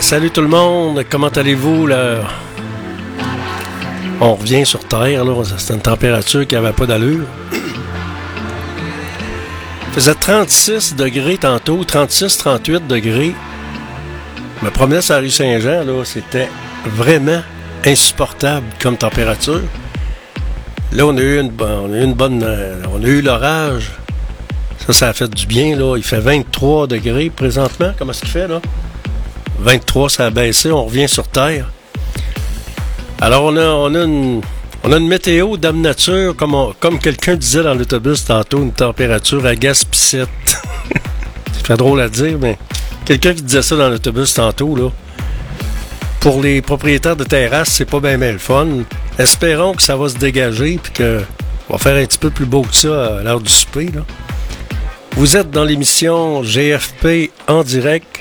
Salut tout le monde, comment allez-vous là? On revient sur Terre, là. C'est une température qui n'avait pas d'allure. Faisait 36 degrés tantôt, 36-38 degrés. Je me promenais sur la rue Saint-Jean, là, c'était vraiment insupportable comme température. Là, on a eu une, on a eu une bonne. euh, On a eu l'orage. Ça, ça a fait du bien, là. Il fait 23 degrés présentement. Comment est-ce qu'il fait, là? 23, ça a baissé. On revient sur Terre. Alors, on a, on a, une, on a une météo d'âme nature, comme, comme quelqu'un disait dans l'autobus tantôt, une température à gaspissette. Ça fait drôle à dire, mais quelqu'un qui disait ça dans l'autobus tantôt, là. Pour les propriétaires de terrasses, c'est pas bien le fun. Espérons que ça va se dégager puis que on va faire un petit peu plus beau que ça à l'heure du souper, là. Vous êtes dans l'émission GFP en direct.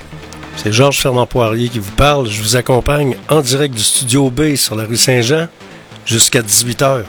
C'est Georges Fernand Poirier qui vous parle. Je vous accompagne en direct du studio B sur la rue Saint-Jean jusqu'à 18h.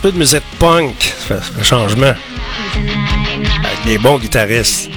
Peu de musique punk, ça fait, fait changement. Avec des bons guitaristes.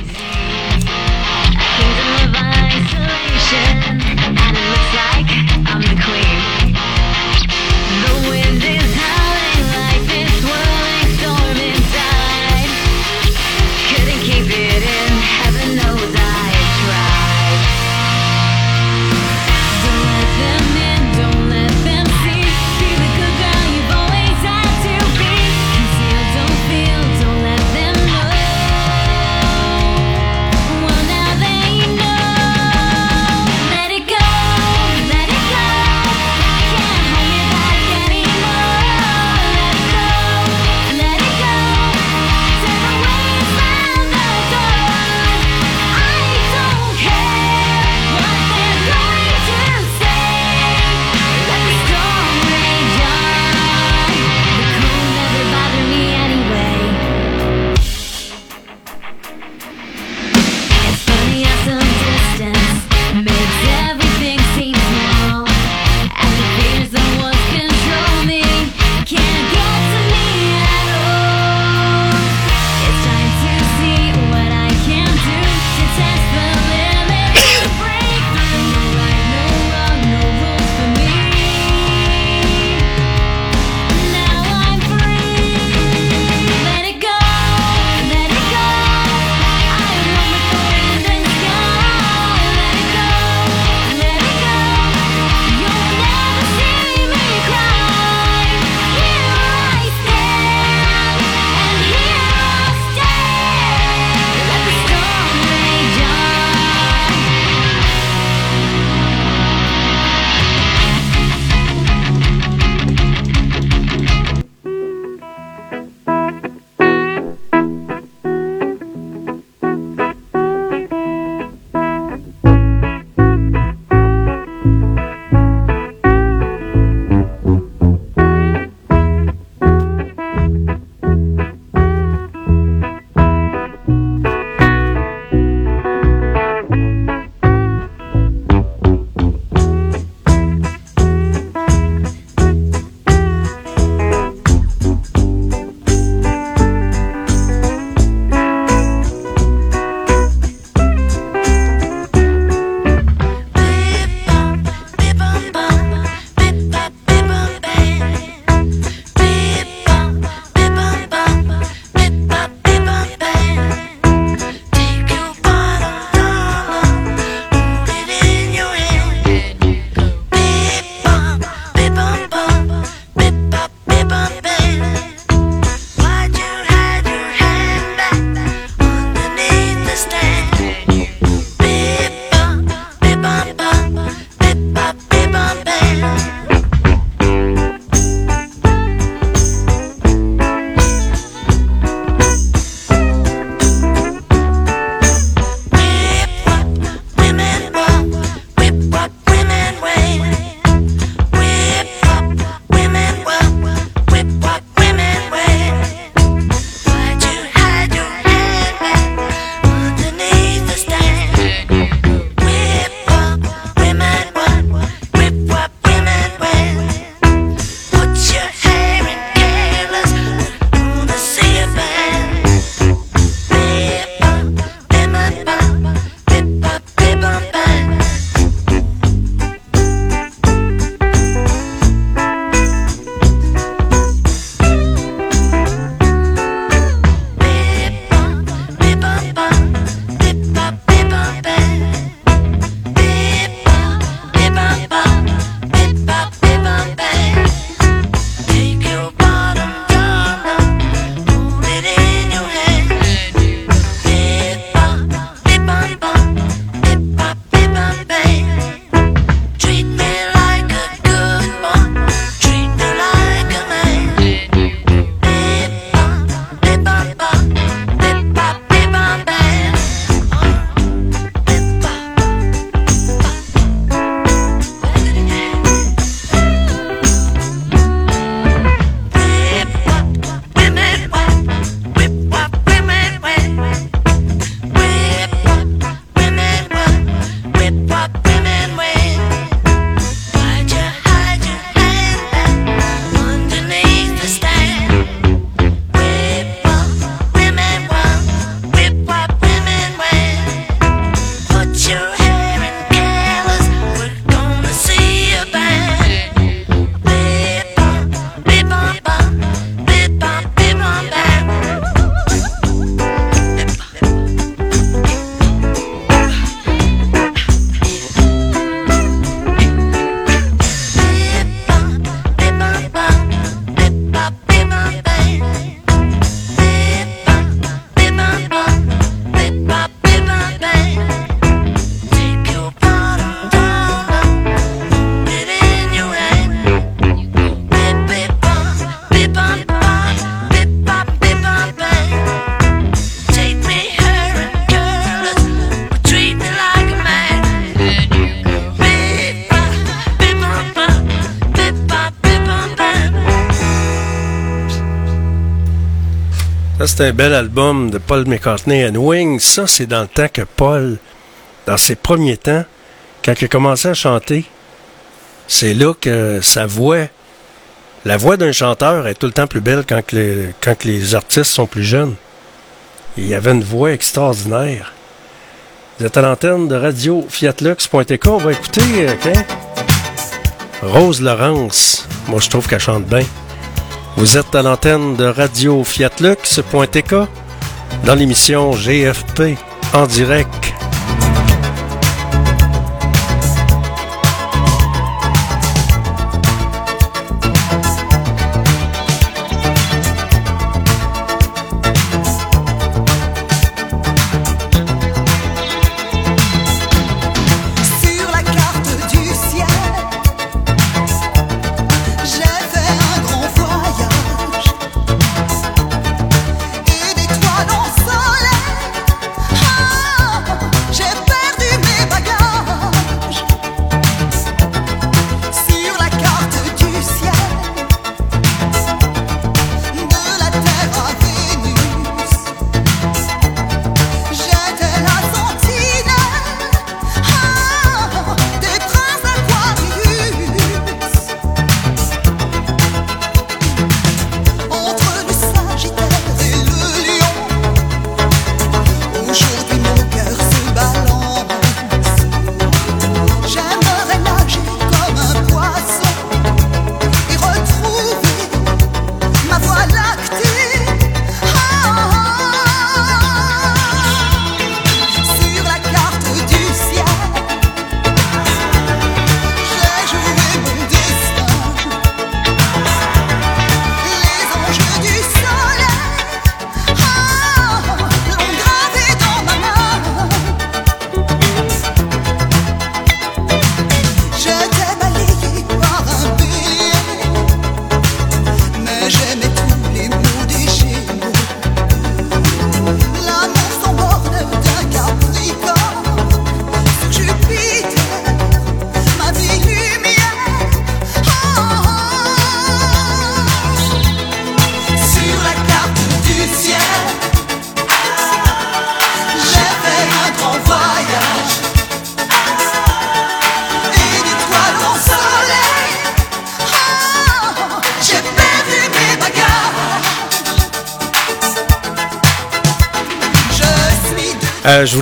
Un bel album de Paul McCartney and Wings. Ça, c'est dans le temps que Paul, dans ses premiers temps, quand il a commencé à chanter, c'est là que sa voix, la voix d'un chanteur est tout le temps plus belle quand, les, quand les artistes sont plus jeunes. Il y avait une voix extraordinaire. Vous êtes à l'antenne de radio fiatlux.tk. On va écouter euh, Rose Laurence. Moi, je trouve qu'elle chante bien. Vous êtes à l'antenne de radio fiatlux.tk dans l'émission GFP en direct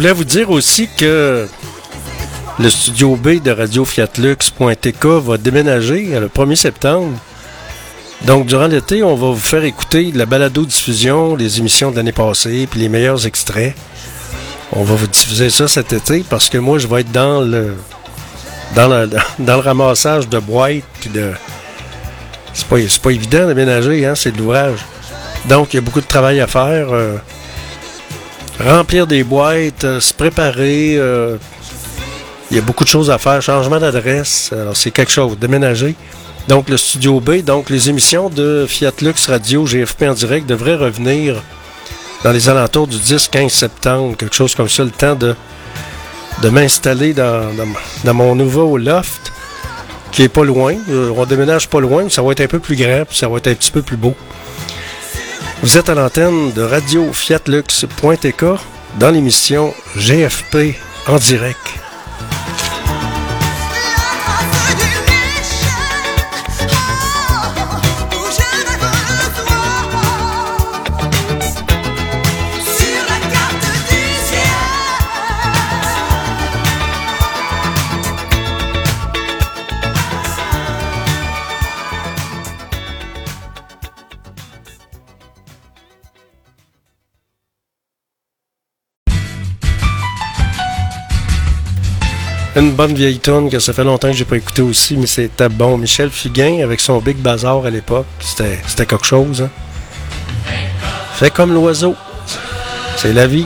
voulais vous dire aussi que le studio B de Radio Fiatlux.tk va déménager le 1er septembre. Donc, durant l'été, on va vous faire écouter la balado-diffusion, les émissions de l'année passée, puis les meilleurs extraits. On va vous diffuser ça cet été parce que moi, je vais être dans le dans, dans le ramassage de boîtes puis de. C'est pas, pas évident de ménager, hein, c'est de l'ouvrage. Donc, il y a beaucoup de travail à faire. Euh, remplir des boîtes, euh, se préparer. Euh, il y a beaucoup de choses à faire. Changement d'adresse, alors c'est quelque chose. Déménager. Donc le studio B, donc les émissions de Fiat Lux Radio GFP en direct devraient revenir dans les alentours du 10-15 septembre, quelque chose comme ça, le temps de, de m'installer dans, dans, mon nouveau loft qui est pas loin. Euh, on déménage pas loin, ça va être un peu plus grand, puis ça va être un petit peu plus beau. Vous êtes à l'antenne de radio fiatlux.tk dans l'émission GFP en direct. Une bonne vieille tonne que ça fait longtemps que j'ai pas écouté aussi, mais c'était bon. Michel Fugain avec son Big Bazar à l'époque, c'était quelque chose. Hein. Fait comme l'oiseau. C'est la vie.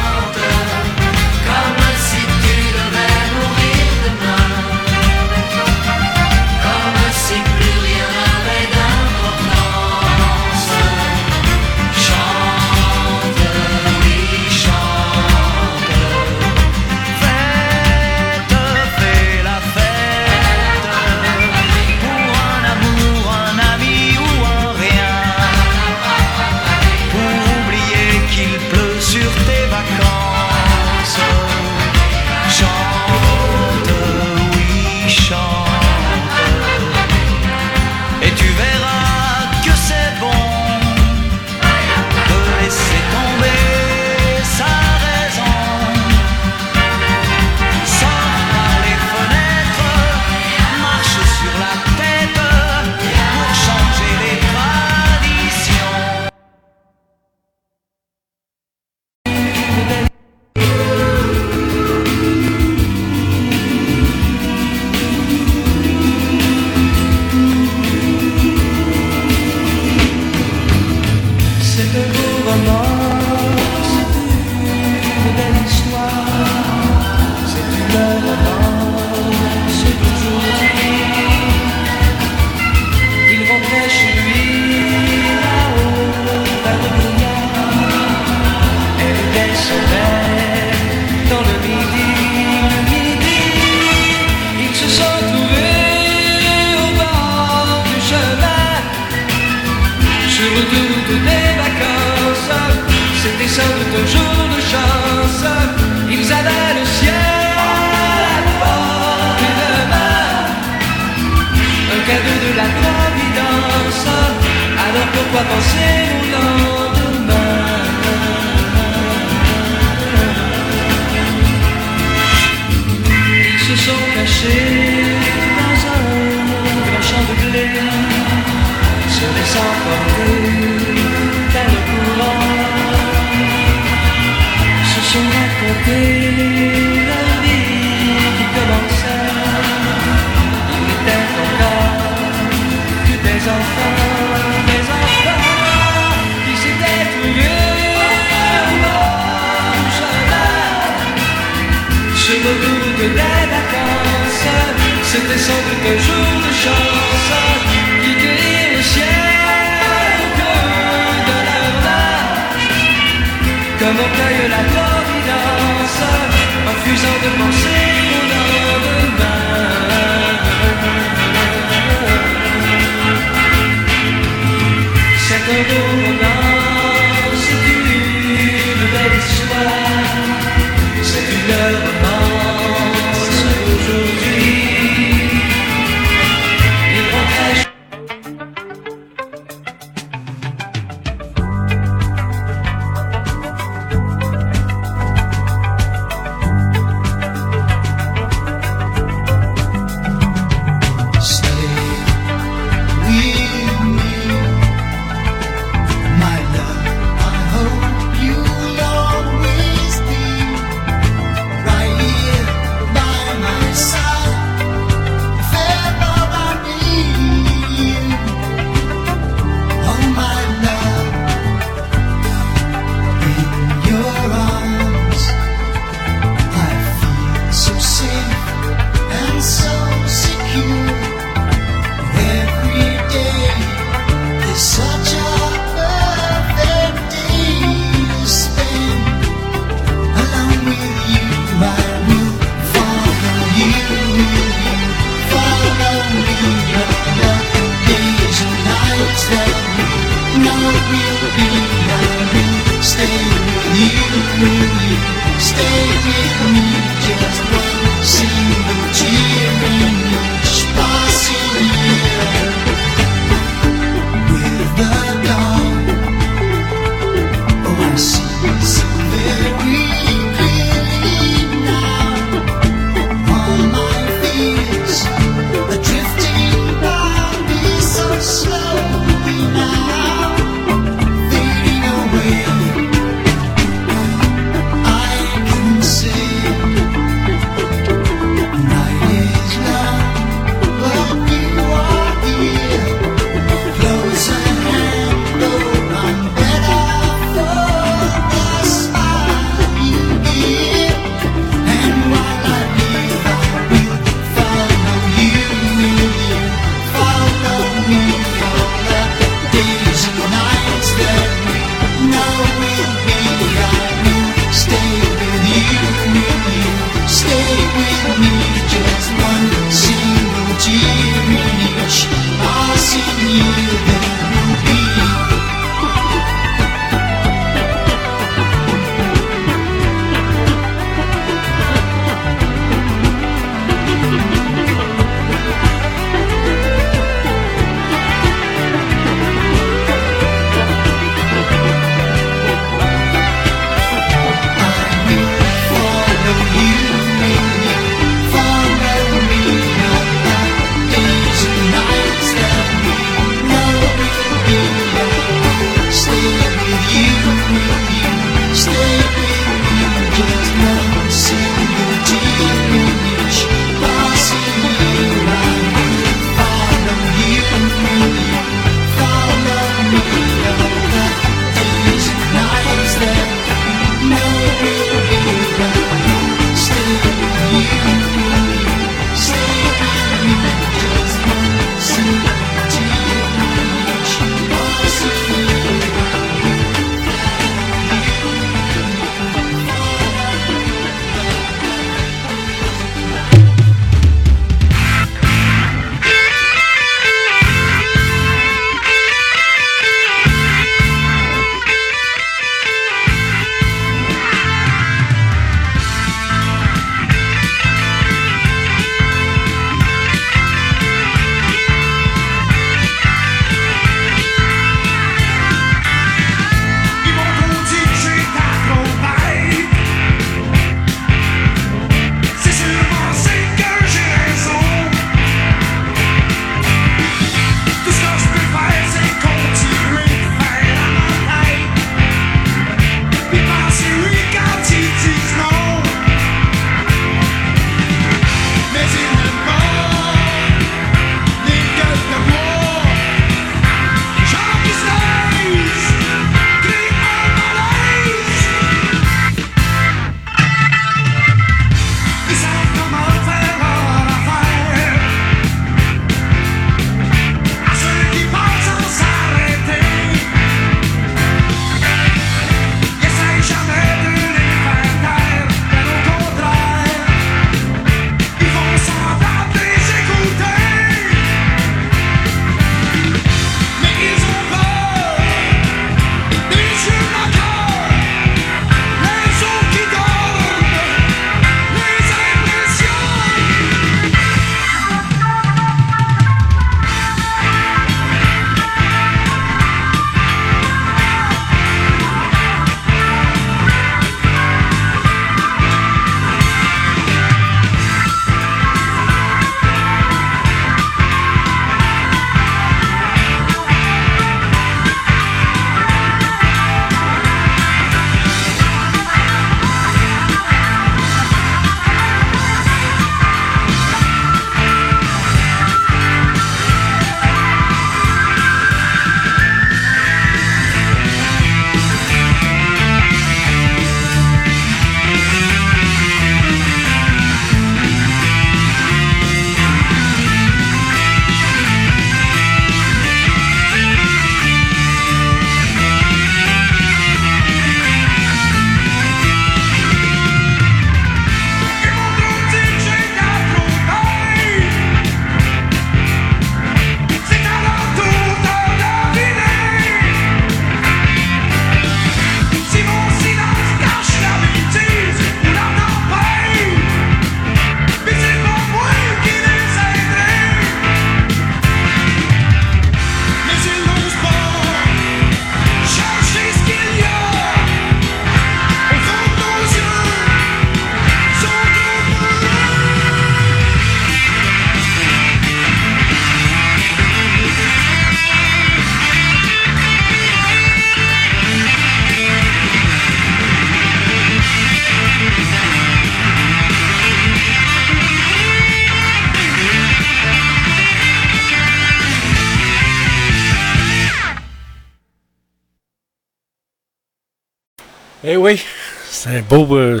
Beau, euh,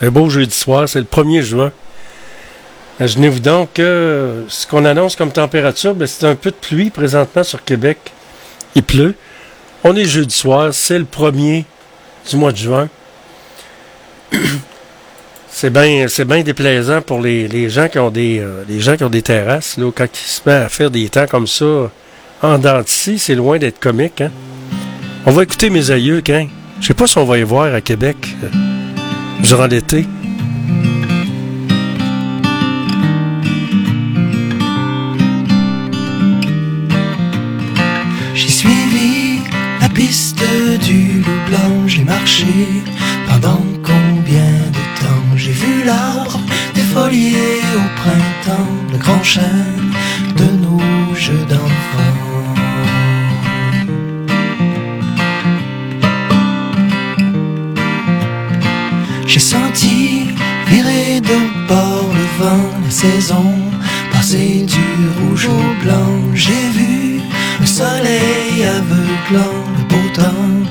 un beau jeudi soir, c'est le 1er juin. Imaginez-vous donc que ce qu'on annonce comme température, ben, c'est un peu de pluie présentement sur Québec. Il pleut. On est jeudi soir, c'est le 1er du mois de juin. C'est bien déplaisant pour les, les gens qui ont des euh, les gens qui ont des terrasses là, quand ils se mettent à faire des temps comme ça en dents c'est loin d'être comique hein. On va écouter mes aïeux quand? Je sais pas si on va y voir à Québec euh, durant l'été. J'ai suivi la piste du loup blanc, j'ai marché pendant combien de temps? J'ai vu l'arbre défolier au printemps, le grand chêne de nos jeux d'enfants. Saison passer du rouge au blanc. J'ai vu le soleil aveuglant, le beau temps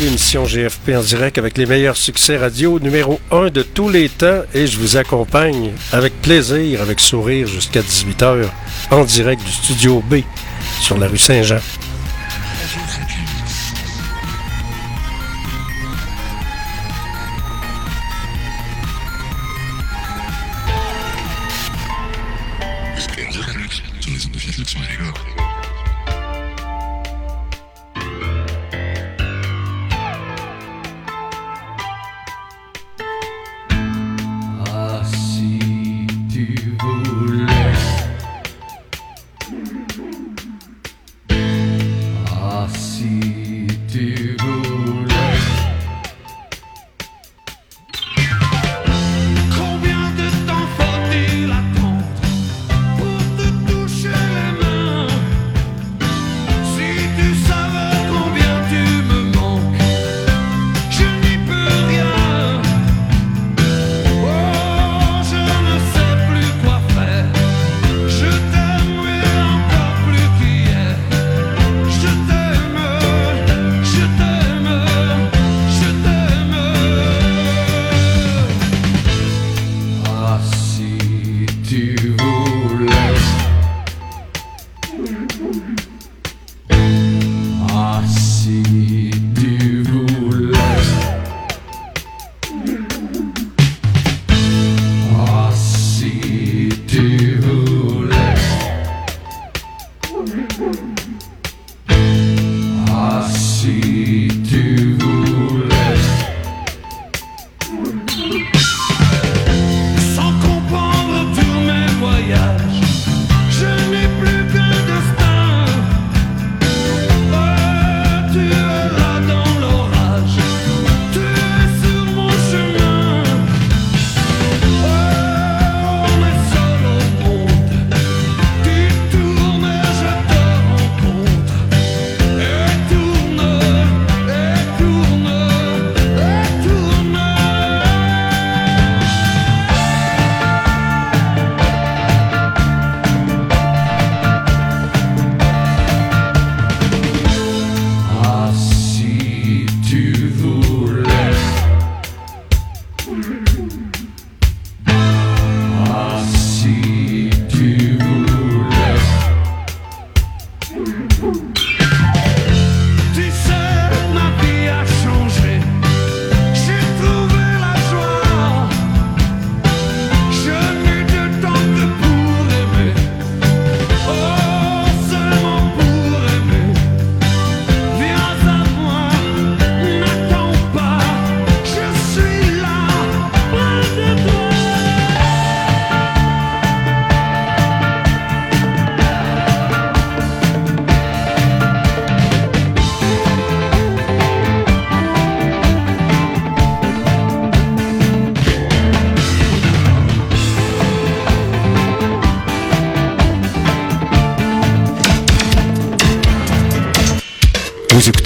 l'émission GFP en direct avec les meilleurs succès radio numéro 1 de tous les temps et je vous accompagne avec plaisir, avec sourire jusqu'à 18h en direct du studio B sur la rue Saint-Jean.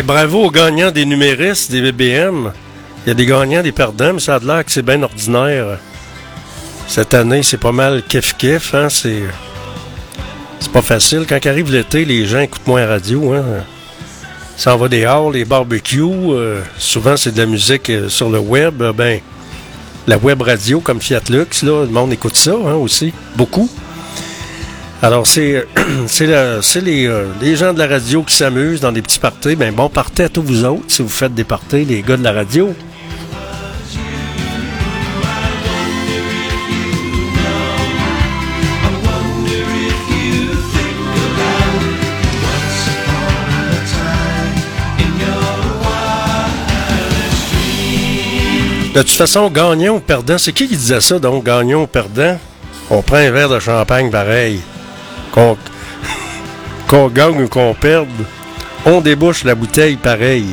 Bravo aux gagnants des numéristes, des BBM. Il y a des gagnants, des perdants, mais ça a de l'air que c'est bien ordinaire. Cette année, c'est pas mal kiff-kiff, hein? C'est. C'est pas facile. Quand arrive l'été, les gens écoutent moins radio. Hein. Ça en va des halls, les barbecues. Euh, souvent, c'est de la musique euh, sur le web. Euh, ben, la web radio comme Fiat Lux, le monde écoute ça hein, aussi, beaucoup. Alors, c'est c'est les, euh, les, gens de la radio qui s'amusent dans des petits parties. Ben bon, partez à tous vous autres si vous faites des parties, les gars de la radio. De toute façon, gagnant ou perdant, c'est qui qui disait ça donc, gagnant ou perdant? On prend un verre de champagne pareil qu'on gagne ou qu'on perde, on débouche la bouteille pareil.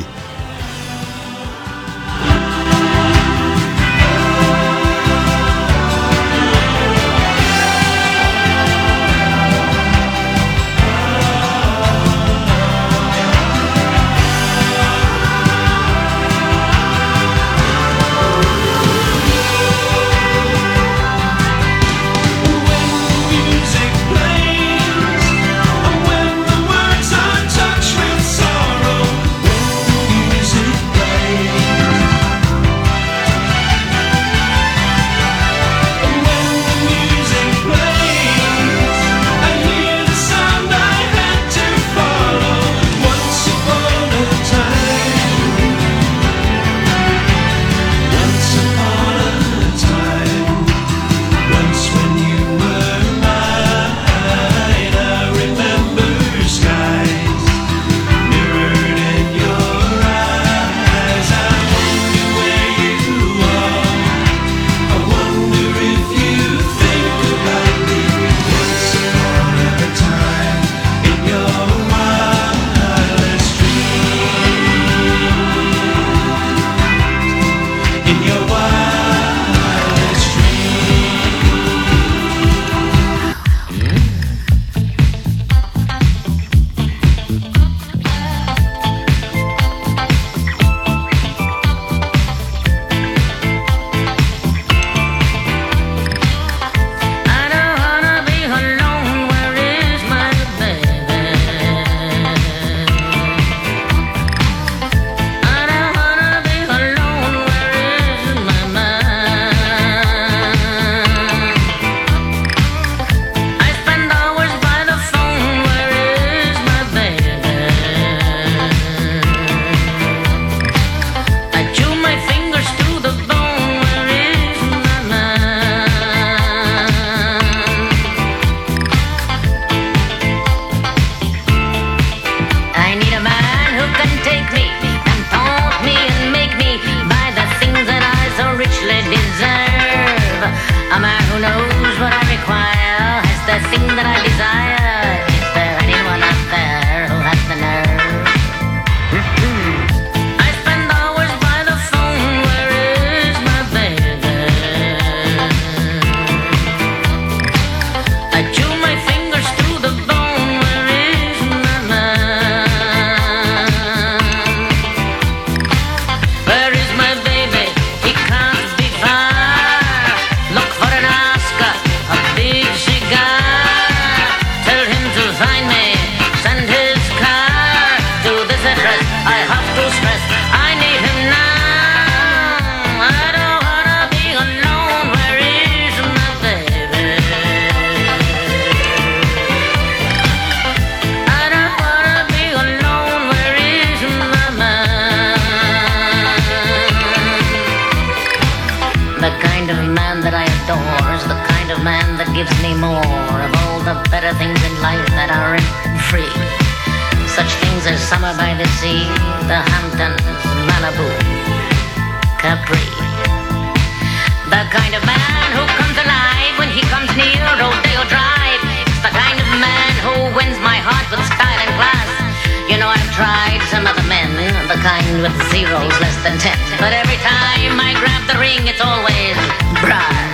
with zeros less than ten. But every time I grab the ring, it's always brah.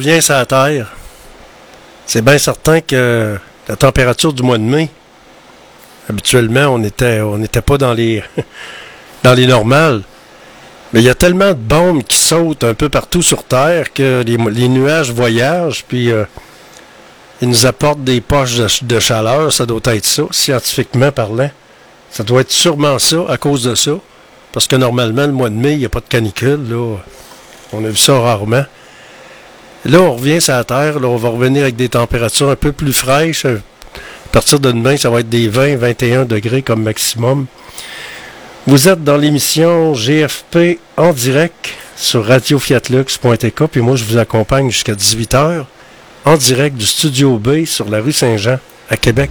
Revient sur Terre. C'est bien certain que la température du mois de mai, habituellement, on était, on n'était pas dans les, dans les normales. Mais il y a tellement de bombes qui sautent un peu partout sur Terre que les, nuages voyagent, puis euh, ils nous apportent des poches de, de chaleur. Ça doit être ça, scientifiquement parlant. Ça doit être sûrement ça, à cause de ça. Parce que normalement, le mois de mai, il n'y a pas de canicule. Là. On a vu ça rarement. Là, on revient sur la Terre. Là, on va revenir avec des températures un peu plus fraîches. À partir de demain, ça va être des 20-21 degrés comme maximum. Vous êtes dans l'émission GFP en direct sur radiofiatlux.tk. Puis moi, je vous accompagne jusqu'à 18h en direct du Studio B sur la rue Saint-Jean à Québec.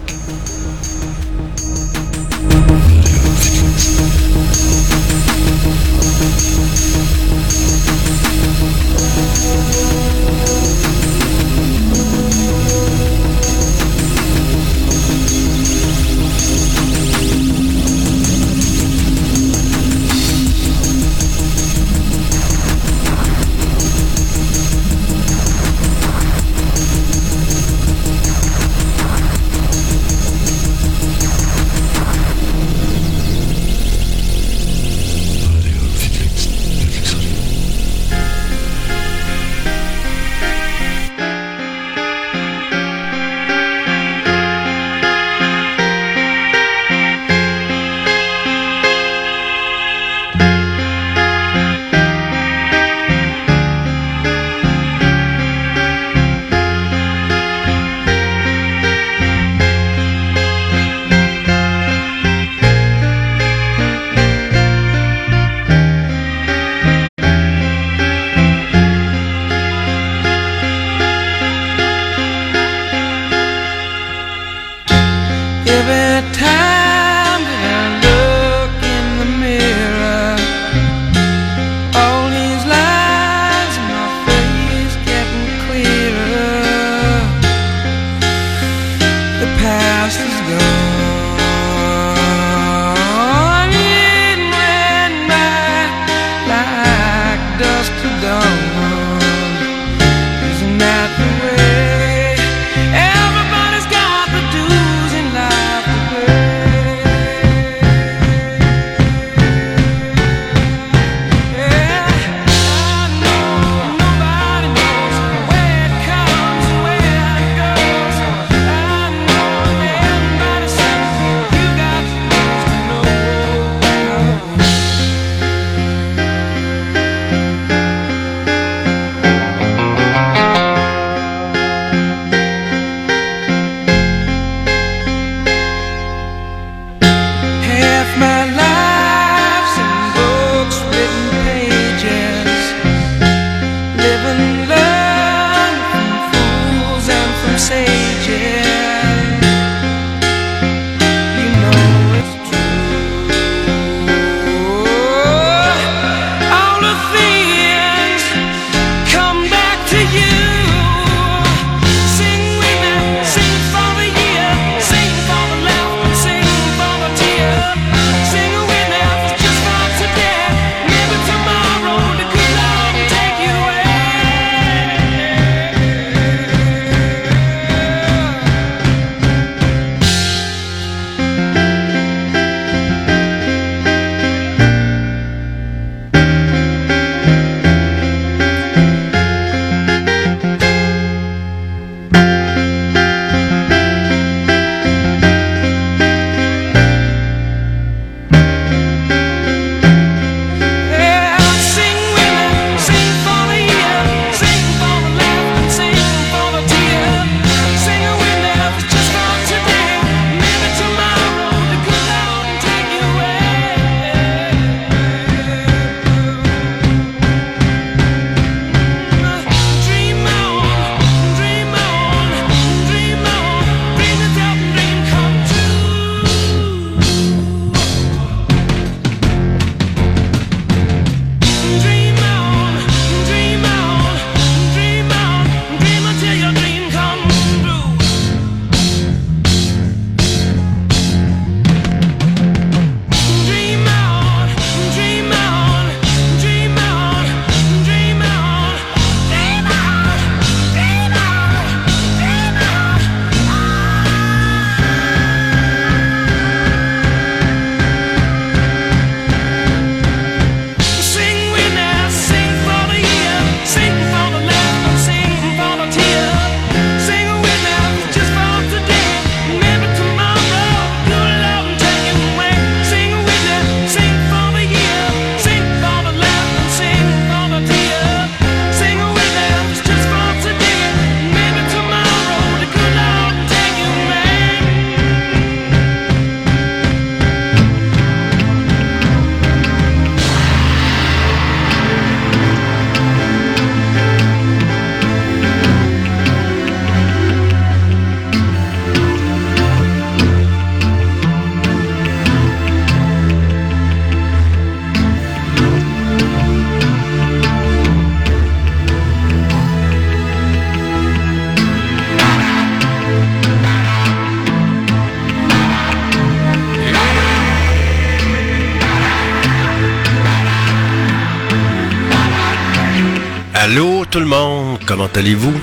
Comment allez-vous?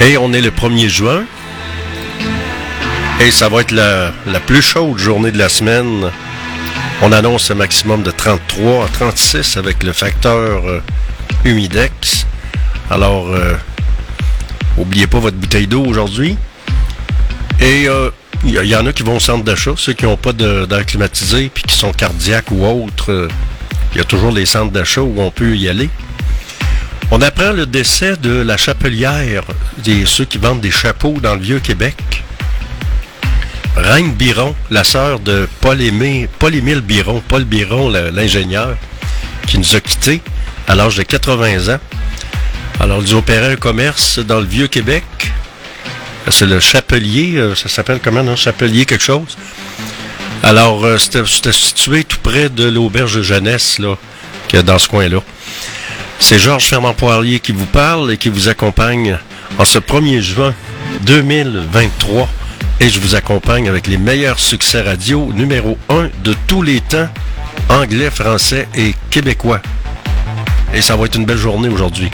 Et on est le 1er juin. Et ça va être la, plus chaude journée de la semaine. On annonce un maximum de 33 à 36 avec le facteur euh, humidex. Alors, euh, oubliez pas votre bouteille d'eau aujourd'hui. Et euh, il y, y en a qui vont au centre d'achat, ceux qui n'ont pas d'air climatisé puis qui sont cardiaques ou autres. Il y a toujours les centres d'achat où on peut y aller. On apprend le décès de la chapelière, des, ceux qui vendent des chapeaux dans le Vieux-Québec. Reine Biron, la sœur de Paul, Aimé, Paul Émile Biron, Paul Biron, l'ingénieur, qui nous a quittés à l'âge de 80 ans. Alors, ils opéraient un commerce dans le Vieux-Québec. C'est le Chapelier, euh, ça s'appelle comment, non? Chapelier quelque chose. Alors, euh, c'était situé tout près de l'auberge jeunesse, là, a dans ce coin-là. C'est Georges Fernand Poirier qui vous parle et qui vous accompagne en ce 1er juin 2023. Et je vous accompagne avec les meilleurs succès radio numéro 1 de tous les temps, anglais, français et québécois. Et ça va être une belle journée aujourd'hui.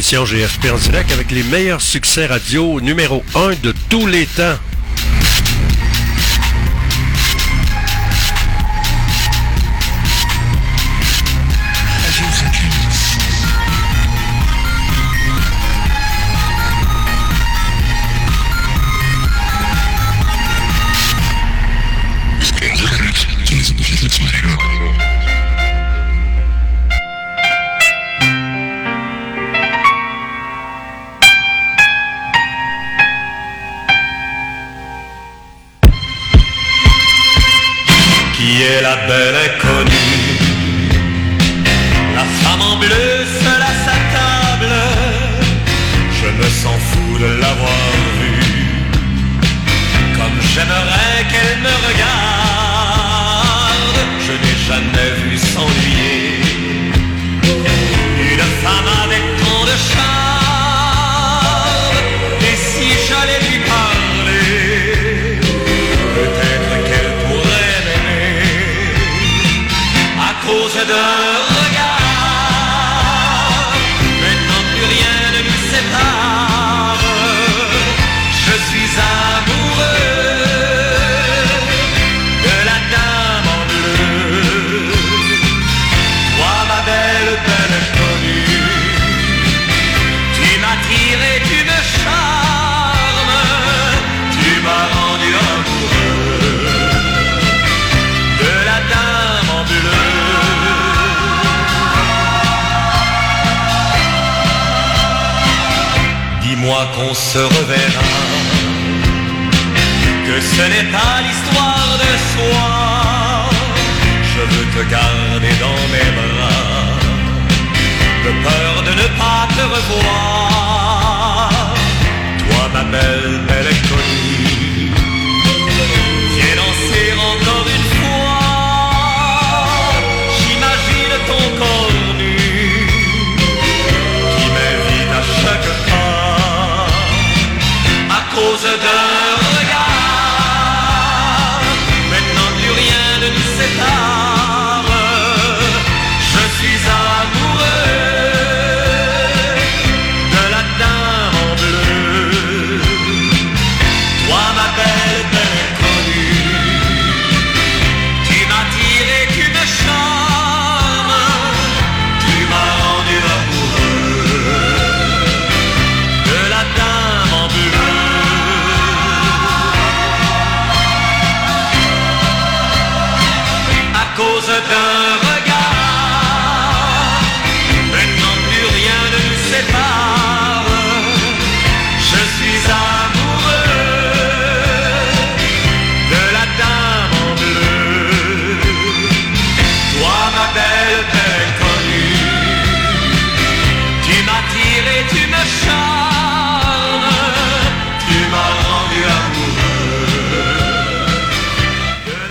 L'émission GFP en direct avec les meilleurs succès radio numéro 1 de tous les temps.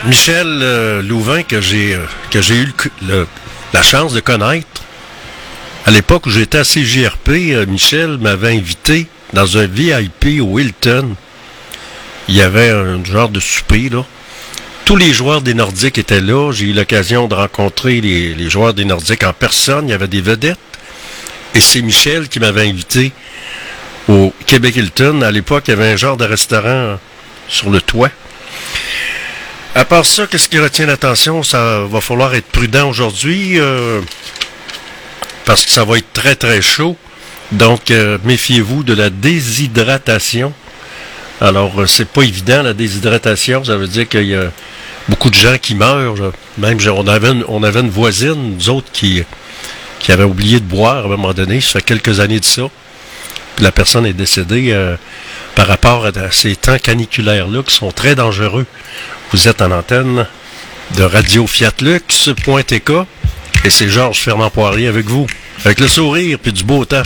Michel euh, Louvain, que j'ai euh, eu la chance de connaître, à l'époque où j'étais à CJRP, euh, Michel m'avait invité dans un VIP au Hilton. Il y avait un genre de souper, là. Tous les joueurs des Nordiques étaient là. J'ai eu l'occasion de rencontrer les, les joueurs des Nordiques en personne. Il y avait des vedettes. Et c'est Michel qui m'avait invité au Québec Hilton. À l'époque, il y avait un genre de restaurant sur le toit. À part ça, qu'est-ce qui retient l'attention? Ça va falloir être prudent aujourd'hui euh, parce que ça va être très très chaud. Donc, euh, méfiez-vous de la déshydratation. Alors, euh, c'est pas évident la déshydratation. Ça veut dire qu'il y a beaucoup de gens qui meurent. Même, on avait une, voisine, nous autres, qui, qui avait oublié de boire à un moment donné. Ça fait quelques années de ça. La personne est décédée par rapport à, ces temps caniculaires-là qui sont très dangereux. Vous êtes en antenne de Radio Fiat Lux.tk et c'est Georges Fernand Poirier avec vous. Avec le sourire puis du beau temps.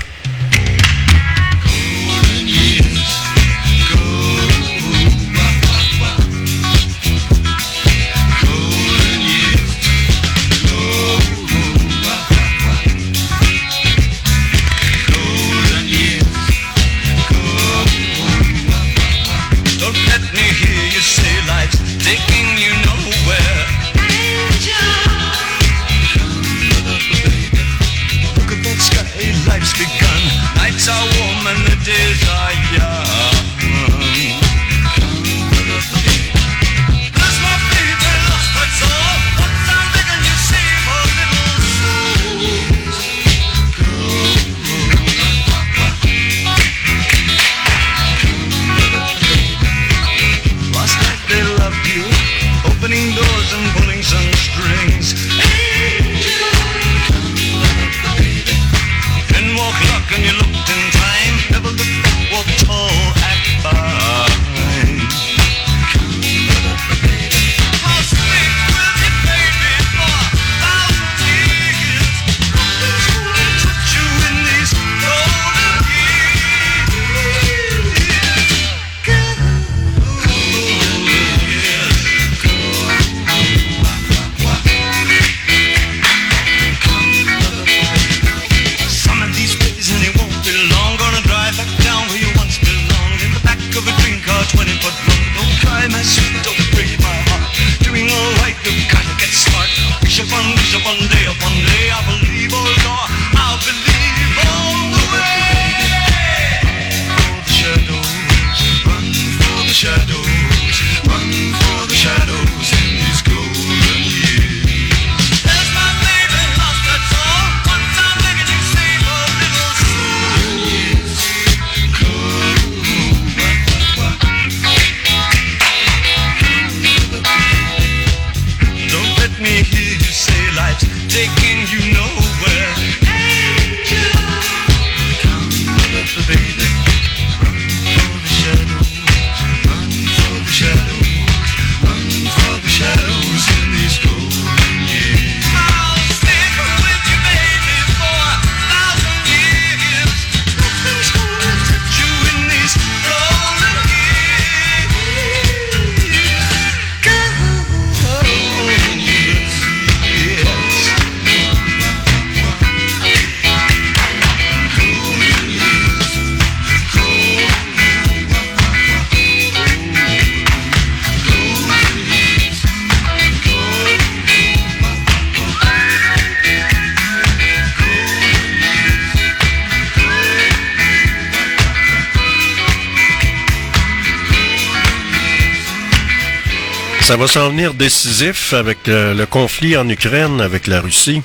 Ça va s'en venir décisif avec euh, le conflit en Ukraine avec la Russie.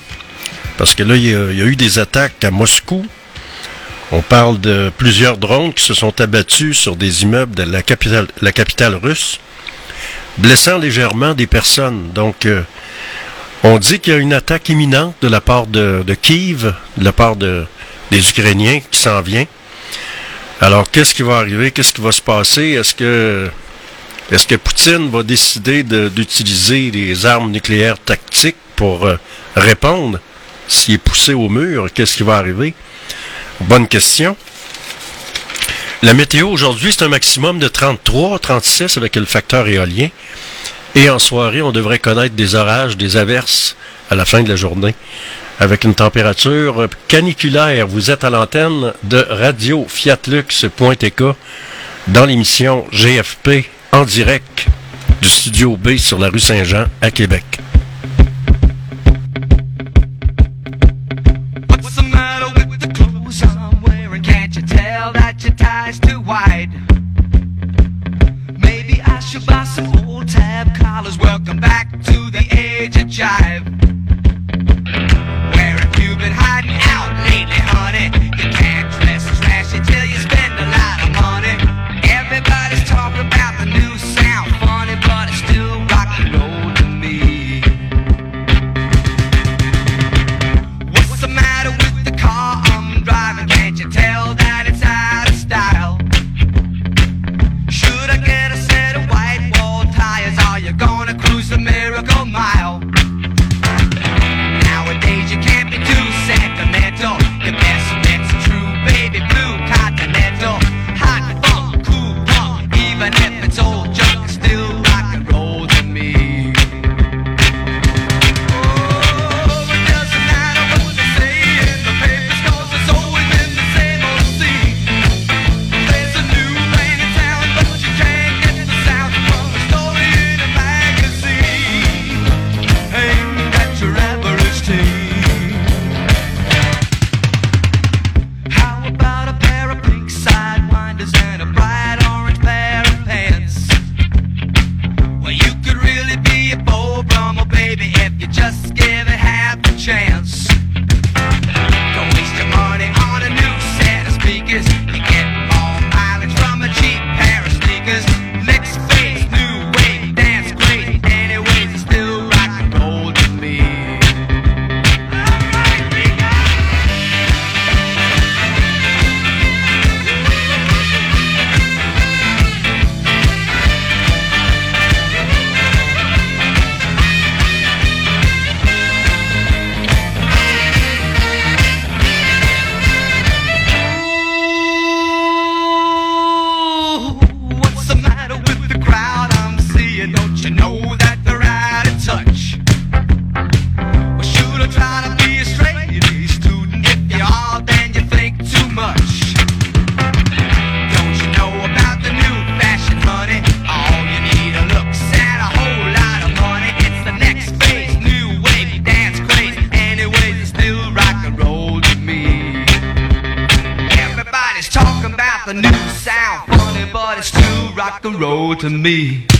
Parce que là, il y, a, eu des attaques à Moscou. On parle de plusieurs drones qui se sont abattus sur des immeubles de la capitale, russe, blessant légèrement des personnes. Donc, euh, on dit qu'il y a une attaque imminente de la part de, Kiev, de la part de, des Ukrainiens qui s'en vient. Alors, qu'est-ce qui va arriver? Qu'est-ce qui va se passer? Est-ce que est-ce que Poutine va décider de- d'utiliser les armes nucléaires tactiques pour euh, répondre? S'il est poussé au mur, qu'est-ce qui va arriver? Bonne question. La météo aujourd'hui, c'est un maximum de 33, 36 avec le facteur éolien. Et en soirée, on devrait connaître des orages, des averses à la fin de la journée. Avec une température caniculaire. Vous êtes à l'antenne de Radio Fiatlux.tk dans l'émission GFP en direct du studio B sur la rue Saint-Jean à Québec. What's cruise the miracle mile? Nowadays you can't be too sentimental. Your best rock and roll to me.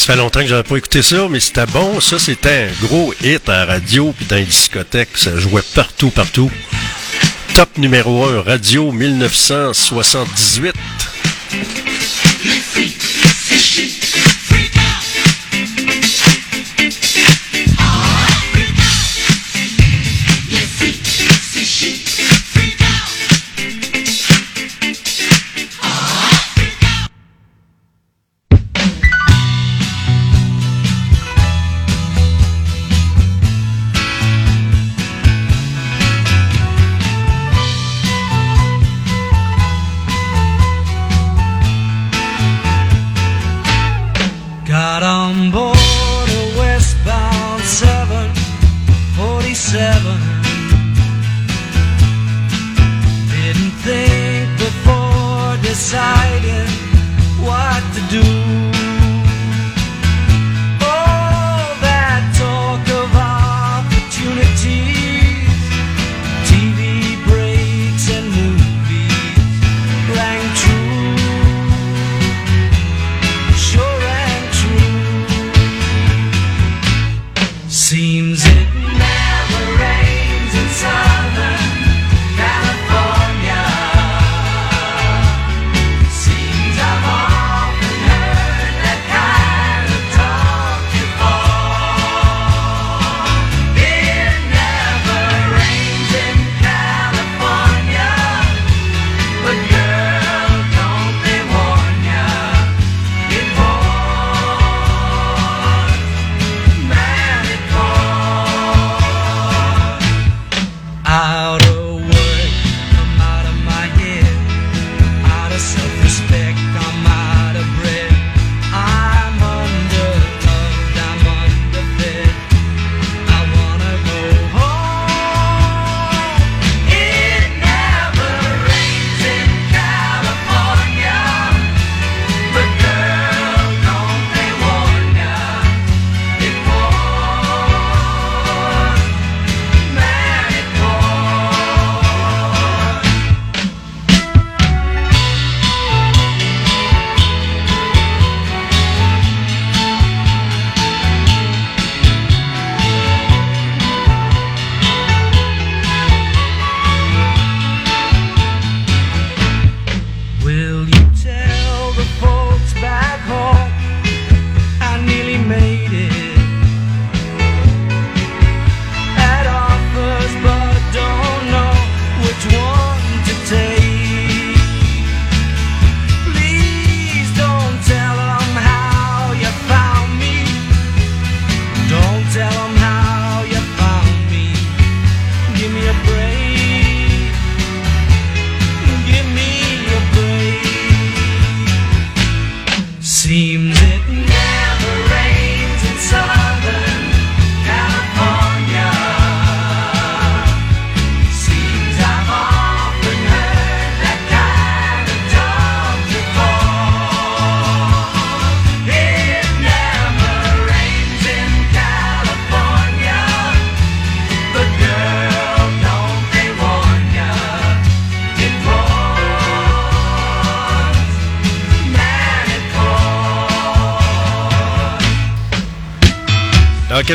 Ça fait longtemps que j'avais pas écouté ça, mais c'était bon. Ça, c'était un gros hit à la radio puis dans les discothèques. Ça jouait partout, partout. Top numéro 1, radio 1978. Got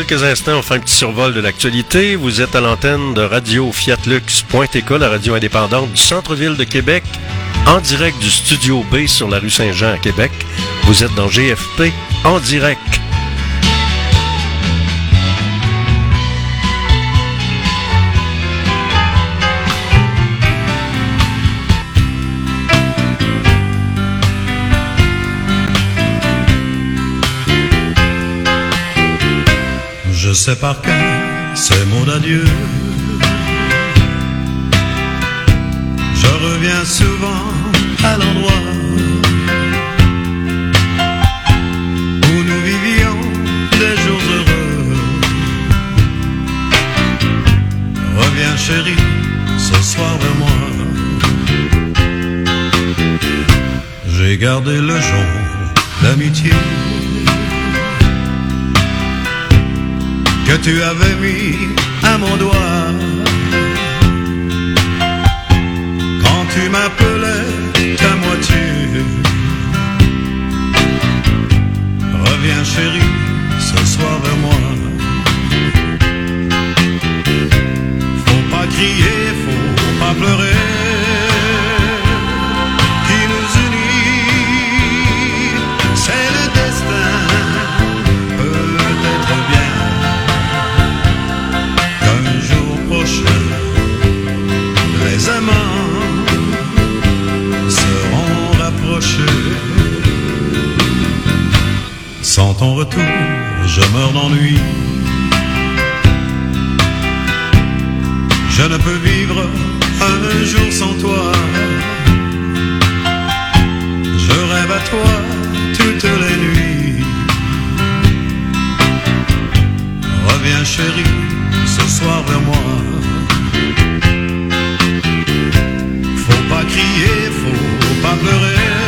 quelques instants, on fait un petit survol de l'actualité. Vous êtes à l'antenne de Radio Fiatlux.tk, la radio indépendante du centre-ville de Québec, en direct du studio B sur la rue Saint-Jean à Québec. Vous êtes dans GFP en direct. Sais par cœur ces mots d'adieu. Je reviens souvent à l'endroit où nous vivions des jours heureux. Reviens chérie, ce soir vers moi. J'ai gardé le jonc d'amitié. Que tu avais mis à mon doigt. Quand tu m'appelais ta moitié, Reviens chérie, ce soir vers moi. Faut pas crier, faut pas pleurer. Ton retour, je meurs d'ennui. Je ne peux vivre un jour sans toi. Je rêve à toi toutes les nuits. Reviens chérie, ce soir vers moi. Faut pas crier, faut pas pleurer.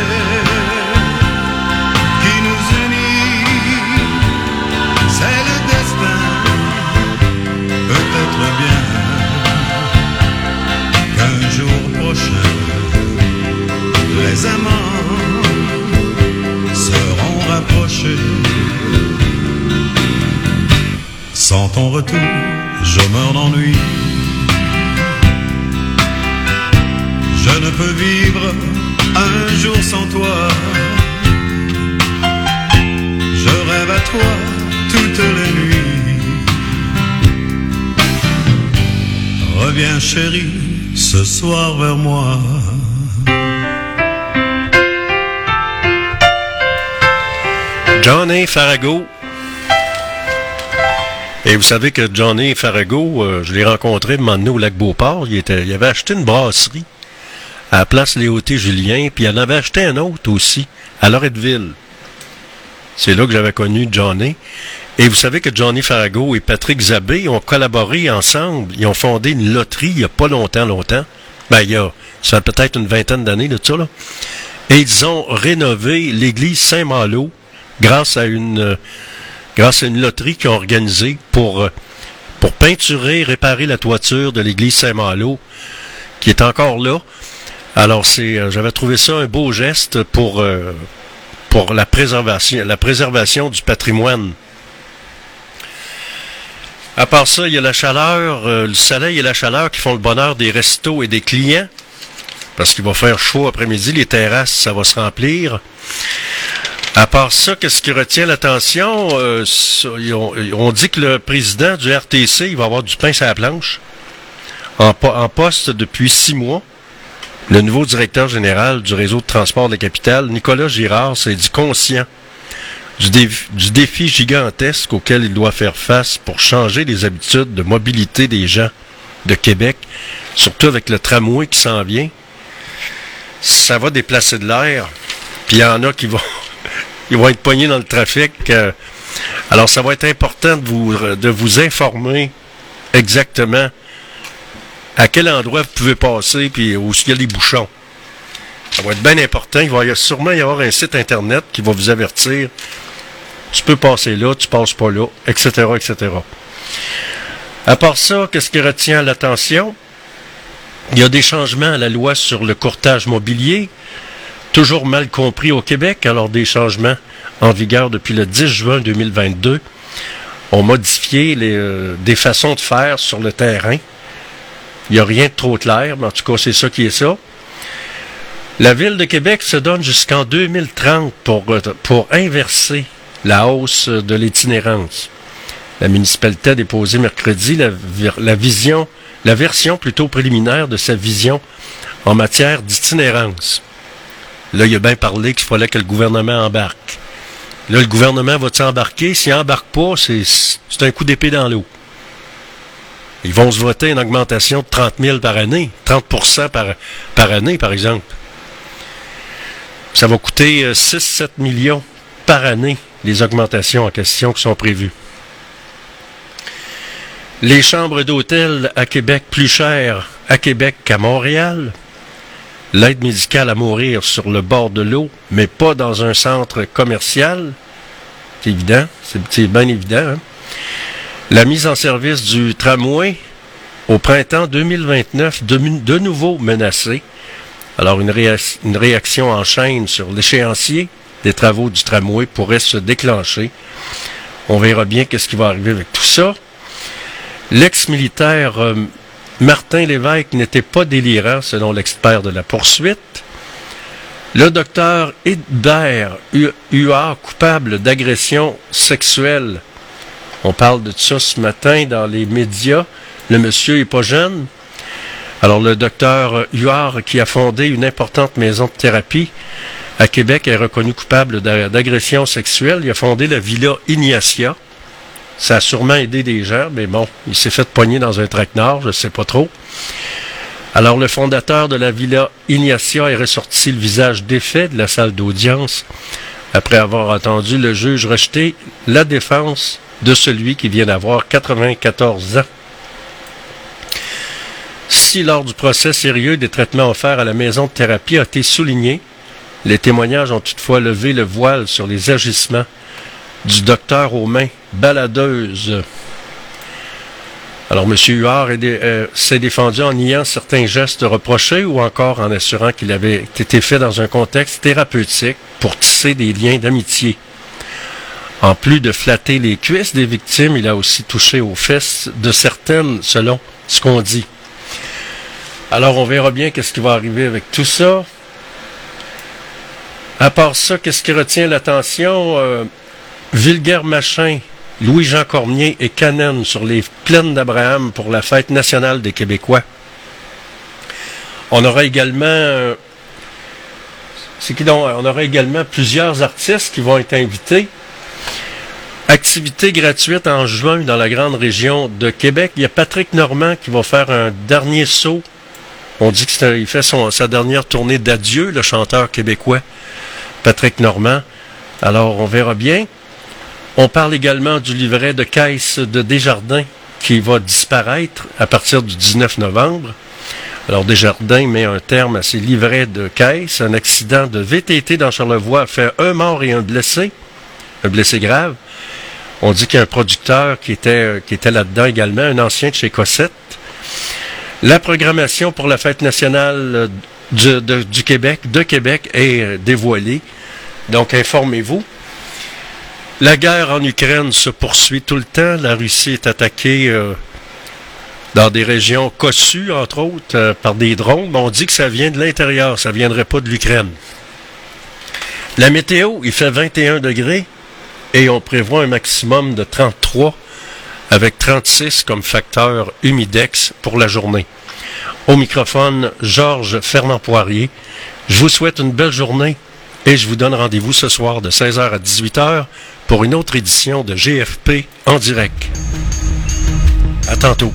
Amants seront rapprochés. Sans ton retour, je meurs d'ennui. Je ne peux vivre un jour sans toi. Je rêve à toi toutes les nuits. Reviens chérie, ce soir vers moi. Johnny Farago. Et vous savez que Johnny Farago, euh, je l'ai rencontré un moment donné au lac Beauport. Il, était, il avait acheté une brasserie à la place Léoté Julien, puis il en avait acheté un autre aussi, à Loretteville. C'est là que j'avais connu Johnny. Et vous savez que Johnny Farago et Patrick Zabé ont collaboré ensemble. Ils ont fondé une loterie il n'y a pas longtemps, longtemps. Ben, il y a, ça fait peut-être une vingtaine d'années de ça. Et ils ont rénové l'église Saint-Malo grâce à une, euh, grâce à une loterie qu'ils ont organisée pour, euh, pour peinturer, réparer la toiture de l'église Saint-Malo, qui est encore là. Alors, c'est, euh, j'avais trouvé ça un beau geste pour, pour la préservation, la préservation du patrimoine. À part ça, il y a la chaleur, le soleil et la chaleur qui font le bonheur des restos et des clients. Parce qu'il va faire chaud après-midi, les terrasses, ça va se remplir. À part ça, qu'est-ce qui retient l'attention? Euh, on dit que le président du RTC, va avoir du pain sur la planche. En, po- en poste depuis six mois. Le nouveau directeur général du réseau de transport de la capitale, Nicolas Girard, s'est dit conscient du, du défi gigantesque auquel il doit faire face pour changer les habitudes de mobilité des gens de Québec, surtout avec le tramway qui s'en vient. Ça va déplacer de l'air, puis il y en a qui vont, ils vont être poignés dans le trafic. euh, alors, ça va être important de vous, de vous informer exactement à quel endroit vous pouvez passer, puis où il y a des bouchons. Ça va être bien important. Il va sûrement y avoir un site Internet qui va vous avertir. Tu peux passer là, tu passes pas là, etc., etc. À part ça, qu'est-ce qui retient l'attention? Il y a des changements à la loi sur le courtage mobilier, toujours mal compris au Québec, alors des changements en vigueur depuis le 10 juin 2022 ont modifié les, euh, des façons de faire sur le terrain. Il n'y a rien de trop clair, mais en tout cas, c'est ça qui est ça. La Ville de Québec se donne jusqu'en 2030 pour, euh, pour inverser la hausse de l'itinérance. La municipalité a déposé mercredi la, la vision, la version plutôt préliminaire de sa vision en matière d'itinérance. Là, il a bien parlé qu'il fallait que le gouvernement embarque. Là, le gouvernement va-t-il embarquer? S'il embarque pas, c'est un coup d'épée dans l'eau. Ils vont se voter une augmentation de 30 000 par année, 30 par, par année, par exemple. Ça va coûter 6-7 millions par année, les augmentations en question qui sont prévues. Les chambres d'hôtel à Québec plus chères à Québec qu'à Montréal. L'aide médicale à mourir sur le bord de l'eau, mais pas dans un centre commercial. C'est évident, c'est bien évident. hein. La mise en service du tramway au printemps 2029, de, nouveau menacée. Alors une réaction en chaîne sur l'échéancier. des travaux du tramway pourrait se déclencher. On verra bien qu'est-ce qui va arriver avec tout ça. L'ex-militaire euh, Martin Lévesque n'était pas délirant selon l'expert de la poursuite. Le docteur Hidbert Huard, coupable d'agression sexuelle. On parle de ça ce matin dans les médias. Le monsieur est pas jeune. Alors le docteur Huard, qui a fondé une importante maison de thérapie à Québec, est reconnu coupable d'a- d'agression sexuelle. Il a fondé la Villa Ignacia. Ça a sûrement aidé des gens, mais bon, il s'est fait poigner dans un traquenard, je sais pas trop. Alors le fondateur de la Villa Ignacia est ressorti le visage défait de la salle d'audience après avoir entendu le juge rejeter la défense de celui qui vient d'avoir 94 ans. Si lors du procès sérieux des traitements offerts à la maison de thérapie a été souligné, les témoignages ont toutefois levé le voile sur les agissements du docteur aux mains baladeuses. Alors, M. Huard euh, s'est défendu en niant certains gestes reprochés ou encore en assurant qu'il avait été fait dans un contexte thérapeutique pour tisser des liens d'amitié. En plus de flatter les cuisses des victimes, il a aussi touché aux fesses de certaines, selon ce qu'on dit. Alors, on verra bien qu'est-ce qui va arriver avec tout ça. À part ça, qu'est-ce qui retient l'attention? Euh, Vulgaire Machin, Louis-Jean Cormier et Canen sur les plaines d'Abraham pour la fête nationale des Québécois. On aura également... c'est qui donc? On aura également plusieurs artistes qui vont être invités. Activité gratuite en juin dans la grande région de Québec. Il y a Patrick Normand qui va faire un dernier saut. On dit qu'il fait son- sa dernière tournée d'adieu, le chanteur québécois Patrick Normand. Alors, on verra bien. On parle également du livret de caisse de Desjardins qui va disparaître à partir du 19 novembre. Alors, Desjardins met un terme à ces livrets de caisse. Un accident de VTT dans Charlevoix a fait un mort et un blessé, un blessé grave. On dit qu'il y a un producteur qui était, là-dedans également, un ancien de chez Cossette. La programmation pour la fête nationale euh, du, Québec, de Québec, est dévoilée. Donc, informez-vous. La guerre en Ukraine se poursuit tout le temps. La Russie est attaquée euh, dans des régions cossues, entre autres, euh, par des drones. On dit que ça vient de l'intérieur, ça viendrait pas de l'Ukraine. La météo, il fait 21 degrés et on prévoit un maximum de 33 avec 36 comme facteur humidex pour la journée. Au microphone, Georges Fernand Poirier. Je vous souhaite une belle journée et je vous donne rendez-vous ce soir de 16h à 18h pour une autre édition de GFP en direct. À tantôt.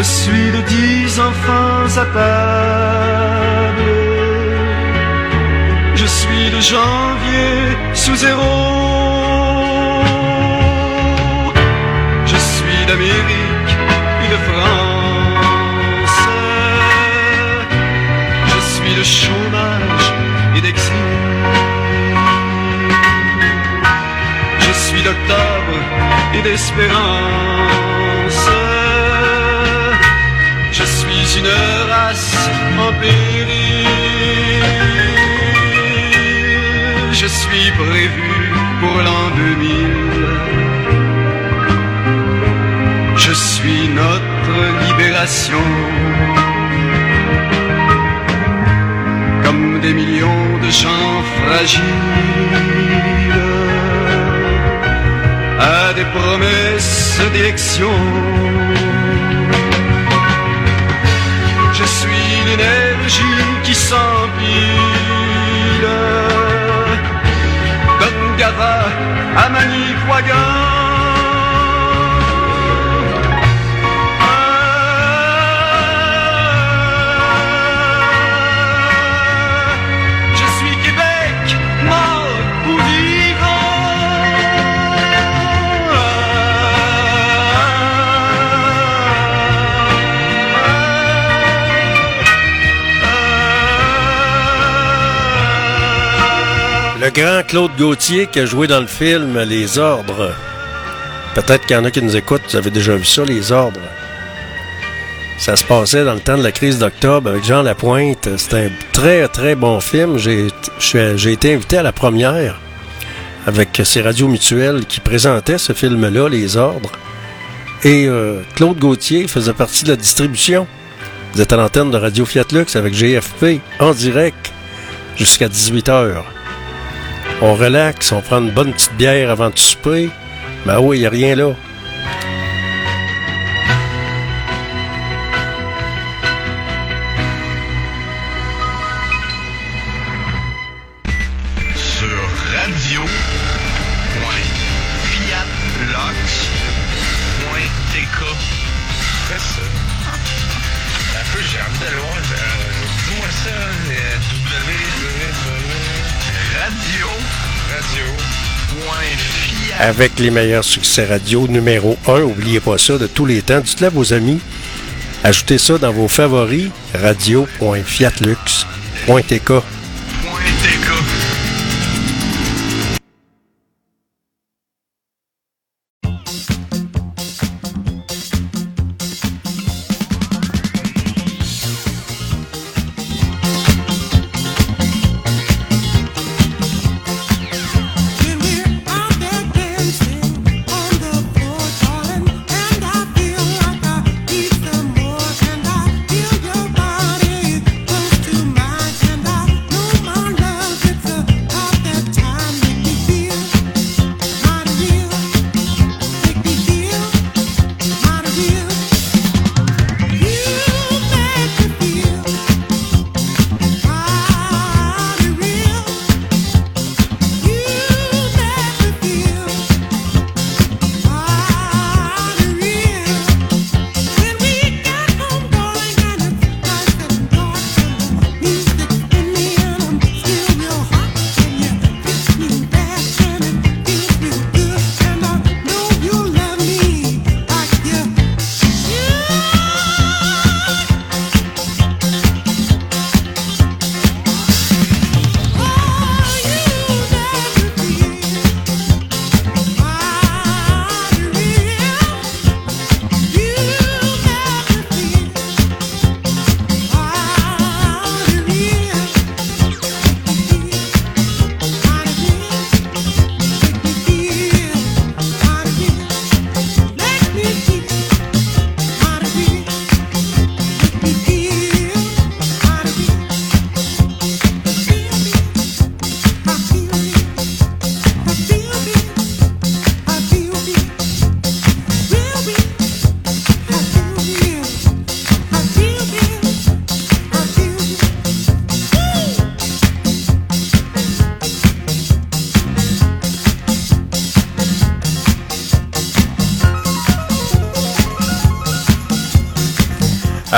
Je suis de dix enfants à table. Je suis de janvier sous zéro. Je suis d'Amérique et de France. Je suis de chômage et d'exil. Je suis d'octobre et d'espérance. Une race en. Je suis prévu pour l'an 2000. Je suis notre libération. Comme des millions de gens fragiles à des promesses d'élection. Suis l'énergie qui s'empile d'Angara à Manicouagan. Grand Claude Gauthier qui a joué dans le film Les Ordres. Peut-être qu'il y en a qui nous écoutent, vous avez déjà vu ça, Les Ordres. Ça se passait dans le temps de la crise d'octobre avec Jean Lapointe. C'était un très, très bon film. J'ai été invité à la première avec ces radios mutuelles qui présentaient ce film-là, Les Ordres. Et euh, Claude Gauthier faisait partie de la distribution. Vous êtes à l'antenne de Radio Fiat Lux avec GFP en direct jusqu'à 18h. On relaxe, on prend une bonne petite bière avant de souper. Ben oui, il n'y a rien là. Avec les meilleurs succès radio numéro 1, oubliez pas ça, de tous les temps. Dites-le à vos amis. Ajoutez ça dans vos favoris. Radio.fiatlux.tk.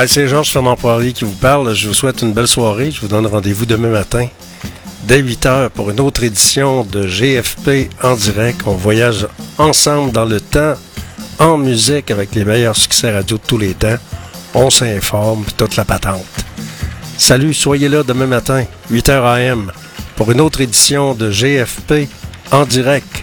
C'est Georges Fernand Poirier qui vous parle. Je vous souhaite une belle soirée. Je vous donne rendez-vous demain matin dès 8 heures pour une autre édition de GFP en direct. On voyage ensemble dans le temps en musique avec les meilleurs succès radio de tous les temps. On s'informe, toute la patente. Salut, soyez là demain matin, 8h AM, pour une autre édition de GFP en direct.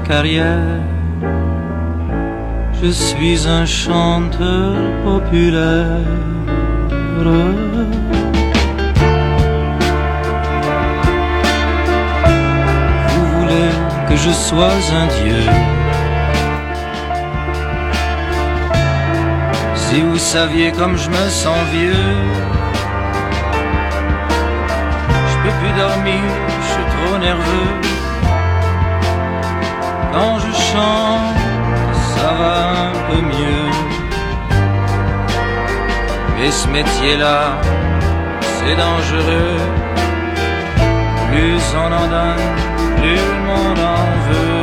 Carrière. Je suis un chanteur populaire. Vous voulez que je sois un dieu? Si vous saviez comme je me sens vieux, je peux plus dormir, je suis trop nerveux. Ce métier-là, c'est dangereux. Plus on en donne, plus le monde en veut.